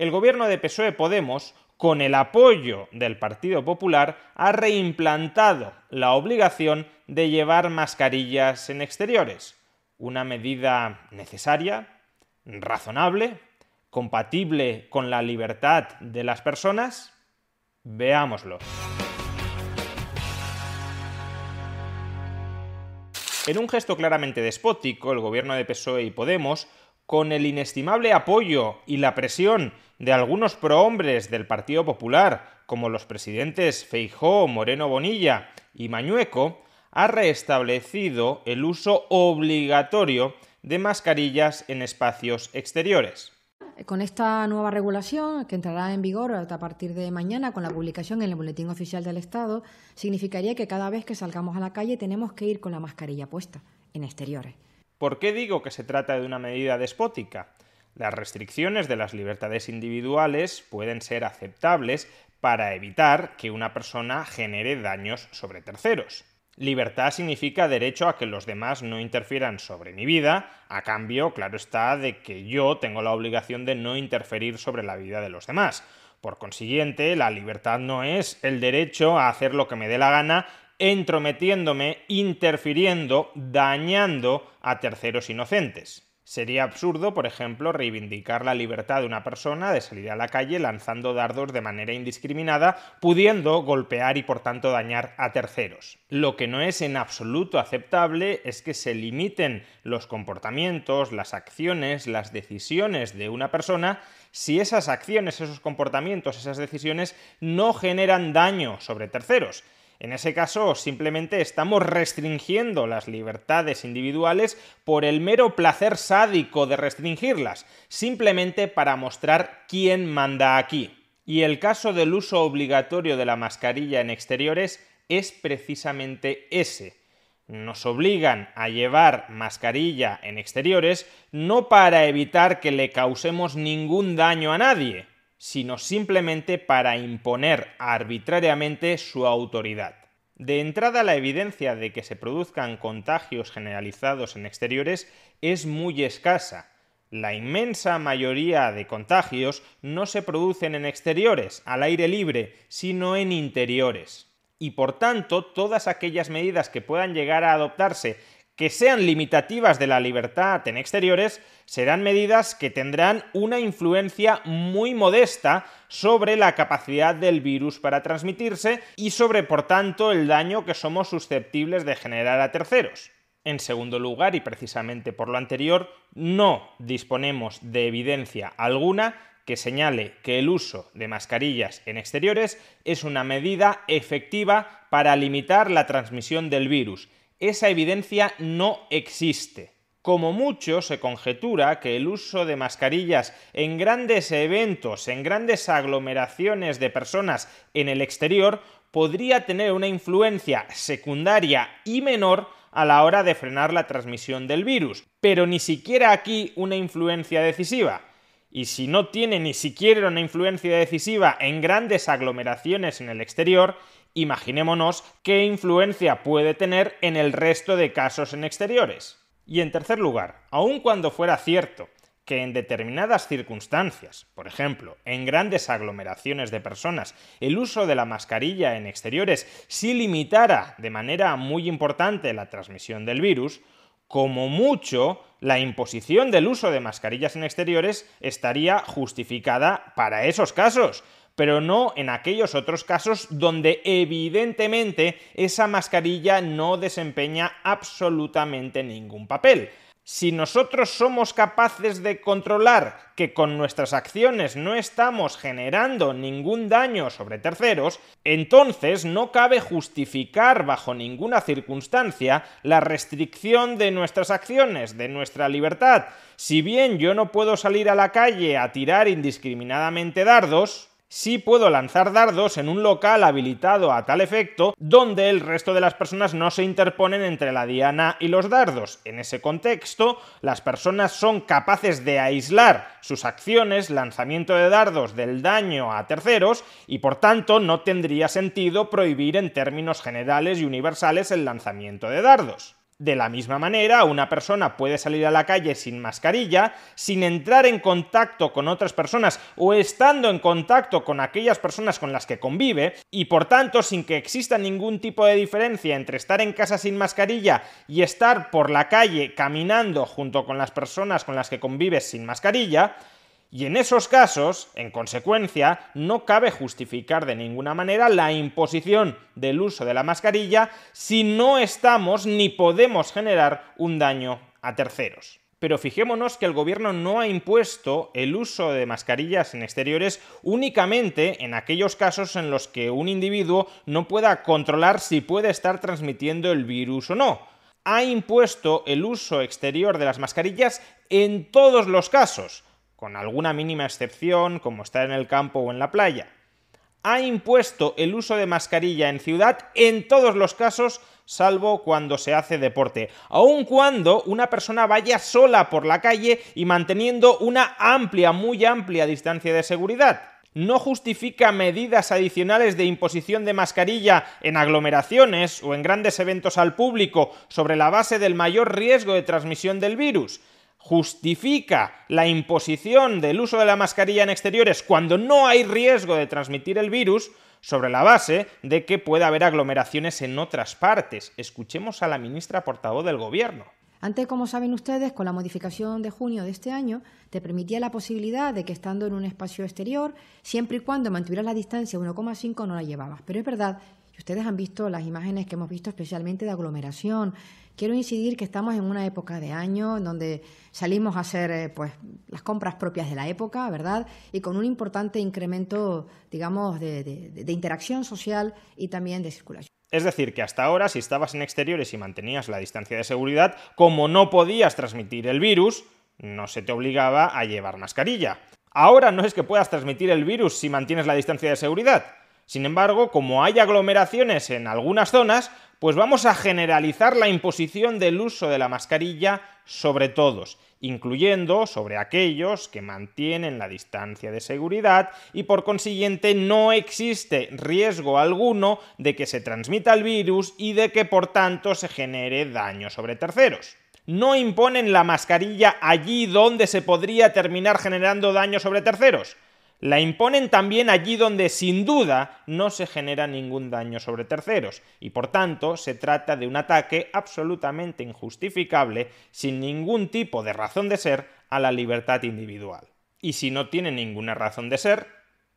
El gobierno de PSOE Podemos, con el apoyo del Partido Popular, ha reimplantado la obligación de llevar mascarillas en exteriores, una medida necesaria, razonable, compatible con la libertad de las personas? Veámoslo. En un gesto claramente despótico, el gobierno de PSOE y Podemos, con el inestimable apoyo y la presión de algunos prohombres del Partido Popular, como los presidentes Feijó, Moreno Bonilla y Mañueco, ha restablecido el uso obligatorio de mascarillas en espacios exteriores. Con esta nueva regulación, que entrará en vigor a partir de mañana con la publicación en el Boletín Oficial del Estado, significaría que cada vez que salgamos a la calle tenemos que ir con la mascarilla puesta, en exteriores. ¿Por qué digo que se trata de una medida despótica? Las restricciones de las libertades individuales pueden ser aceptables para evitar que una persona genere daños sobre terceros. Libertad significa derecho a que los demás no interfieran sobre mi vida, a cambio, claro está, de que yo tengo la obligación de no interferir sobre la vida de los demás. Por consiguiente, la libertad no es el derecho a hacer lo que me dé la gana entrometiéndome, interfiriendo, dañando a terceros inocentes. Sería absurdo, por ejemplo, reivindicar la libertad de una persona de salir a la calle lanzando dardos de manera indiscriminada, pudiendo golpear y por tanto dañar a terceros. Lo que no es en absoluto aceptable es que se limiten los comportamientos, las acciones, las decisiones de una persona si esas acciones, esos comportamientos, esas decisiones no generan daño sobre terceros. En ese caso, simplemente estamos restringiendo las libertades individuales por el mero placer sádico de restringirlas, simplemente para mostrar quién manda aquí. Y el caso del uso obligatorio de la mascarilla en exteriores es precisamente ese. Nos obligan a llevar mascarilla en exteriores no para evitar que le causemos ningún daño a nadie, sino simplemente para imponer arbitrariamente su autoridad. De entrada, la evidencia de que se produzcan contagios generalizados en exteriores es muy escasa. La inmensa mayoría de contagios no se producen en exteriores, al aire libre, sino en interiores. Y por tanto, todas aquellas medidas que puedan llegar a adoptarse que sean limitativas de la libertad en exteriores serán medidas que tendrán una influencia muy modesta sobre la capacidad del virus para transmitirse y sobre, por tanto, el daño que somos susceptibles de generar a terceros. En segundo lugar, y precisamente por lo anterior, no disponemos de evidencia alguna que señale que el uso de mascarillas en exteriores es una medida efectiva para limitar la transmisión del virus esa evidencia no existe. Como mucho se conjetura que el uso de mascarillas en grandes eventos, en grandes aglomeraciones de personas en el exterior, podría tener una influencia secundaria y menor a la hora de frenar la transmisión del virus, pero ni siquiera aquí una influencia decisiva. Y si no tiene ni siquiera una influencia decisiva en grandes aglomeraciones en el exterior, Imaginémonos qué influencia puede tener en el resto de casos en exteriores. Y en tercer lugar, aun cuando fuera cierto que en determinadas circunstancias, por ejemplo, en grandes aglomeraciones de personas, el uso de la mascarilla en exteriores sí limitara de manera muy importante la transmisión del virus, como mucho, la imposición del uso de mascarillas en exteriores estaría justificada para esos casos, pero no en aquellos otros casos donde evidentemente esa mascarilla no desempeña absolutamente ningún papel. Si nosotros somos capaces de controlar que con nuestras acciones no estamos generando ningún daño sobre terceros, entonces no cabe justificar bajo ninguna circunstancia la restricción de nuestras acciones, de nuestra libertad. Si bien yo no puedo salir a la calle a tirar indiscriminadamente dardos, sí puedo lanzar dardos en un local habilitado a tal efecto donde el resto de las personas no se interponen entre la diana y los dardos. En ese contexto, las personas son capaces de aislar sus acciones, lanzamiento de dardos, del daño a terceros y por tanto no tendría sentido prohibir en términos generales y universales el lanzamiento de dardos. De la misma manera, una persona puede salir a la calle sin mascarilla, sin entrar en contacto con otras personas o estando en contacto con aquellas personas con las que convive, y por tanto sin que exista ningún tipo de diferencia entre estar en casa sin mascarilla y estar por la calle caminando junto con las personas con las que convives sin mascarilla, y en esos casos, en consecuencia, no cabe justificar de ninguna manera la imposición del uso de la mascarilla si no estamos ni podemos generar un daño a terceros. Pero fijémonos que el gobierno no ha impuesto el uso de mascarillas en exteriores únicamente en aquellos casos en los que un individuo no pueda controlar si puede estar transmitiendo el virus o no. Ha impuesto el uso exterior de las mascarillas en todos los casos, con alguna mínima excepción como estar en el campo o en la playa. Ha impuesto el uso de mascarilla en ciudad en todos los casos, salvo cuando se hace deporte, aun cuando una persona vaya sola por la calle y manteniendo una amplia, muy amplia distancia de seguridad. No justifica medidas adicionales de imposición de mascarilla en aglomeraciones o en grandes eventos al público sobre la base del mayor riesgo de transmisión del virus, justifica la imposición del uso de la mascarilla en exteriores cuando no hay riesgo de transmitir el virus sobre la base de que pueda haber aglomeraciones en otras partes. Escuchemos a la ministra portavoz del Gobierno. Antes, como saben ustedes, con la modificación de junio de este año, te permitía la posibilidad de que estando en un espacio exterior, siempre y cuando mantuvieras la distancia 1,5 no la llevabas. Pero es verdad, ustedes han visto las imágenes que hemos visto especialmente de aglomeración, quiero incidir que estamos en una época de año donde salimos a hacer eh, pues las compras propias de la época, ¿verdad? Y con un importante incremento, digamos, de, interacción social y también de circulación. Es decir, que hasta ahora, si estabas en exteriores y mantenías la distancia de seguridad, como no podías transmitir el virus, no se te obligaba a llevar mascarilla. Ahora no es que puedas transmitir el virus si mantienes la distancia de seguridad. Sin embargo, como hay aglomeraciones en algunas zonas, pues vamos a generalizar la imposición del uso de la mascarilla sobre todos, incluyendo sobre aquellos que mantienen la distancia de seguridad y por consiguiente no existe riesgo alguno de que se transmita el virus y de que por tanto se genere daño sobre terceros. No imponen la mascarilla allí donde se podría terminar generando daño sobre terceros la imponen también allí donde sin duda no se genera ningún daño sobre terceros y por tanto se trata de un ataque absolutamente injustificable sin ningún tipo de razón de ser a la libertad individual. Y si no tiene ninguna razón de ser,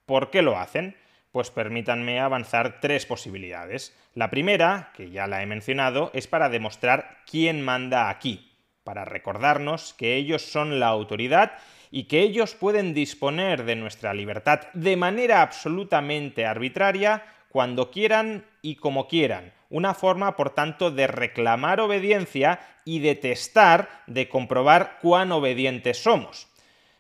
¿por qué lo hacen? Pues permítanme avanzar tres posibilidades. La primera, que ya la he mencionado, es para demostrar quién manda aquí, para recordarnos que ellos son la autoridad y que ellos pueden disponer de nuestra libertad de manera absolutamente arbitraria cuando quieran y como quieran. Una forma, por tanto, de reclamar obediencia y de testar, de comprobar cuán obedientes somos.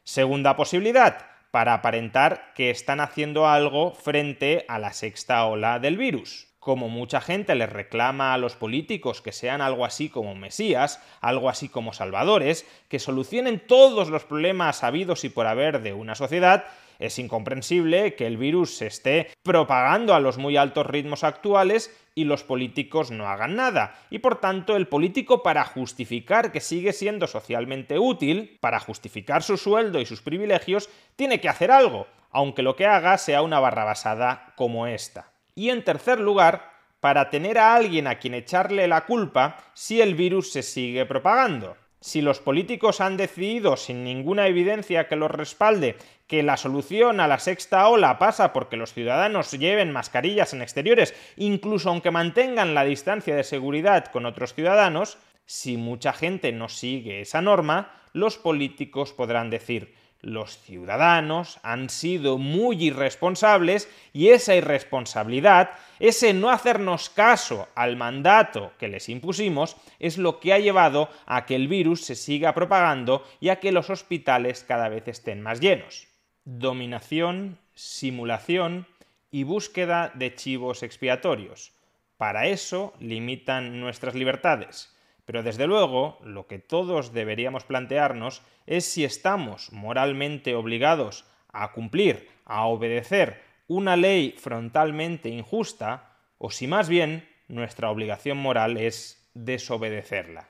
Segunda posibilidad, para aparentar que están haciendo algo frente a la sexta ola del virus como mucha gente les reclama a los políticos que sean algo así como mesías, algo así como salvadores, que solucionen todos los problemas habidos y por haber de una sociedad, es incomprensible que el virus se esté propagando a los muy altos ritmos actuales y los políticos no hagan nada. Y por tanto, el político para justificar que sigue siendo socialmente útil, para justificar su sueldo y sus privilegios, tiene que hacer algo, aunque lo que haga sea una barrabasada como esta. Y en tercer lugar, para tener a alguien a quien echarle la culpa si el virus se sigue propagando. Si los políticos han decidido, sin ninguna evidencia que los respalde, que la solución a la sexta ola pasa porque los ciudadanos lleven mascarillas en exteriores, incluso aunque mantengan la distancia de seguridad con otros ciudadanos, Si mucha gente no sigue esa norma, los políticos podrán decir los ciudadanos han sido muy irresponsables y esa irresponsabilidad, ese no hacernos caso al mandato que les impusimos, es lo que ha llevado a que el virus se siga propagando y a que los hospitales cada vez estén más llenos. Dominación, simulación y búsqueda de chivos expiatorios. Para eso limitan nuestras libertades. Pero desde luego, lo que todos deberíamos plantearnos es si estamos moralmente obligados a cumplir, a obedecer una ley frontalmente injusta, o si más bien nuestra obligación moral es desobedecerla.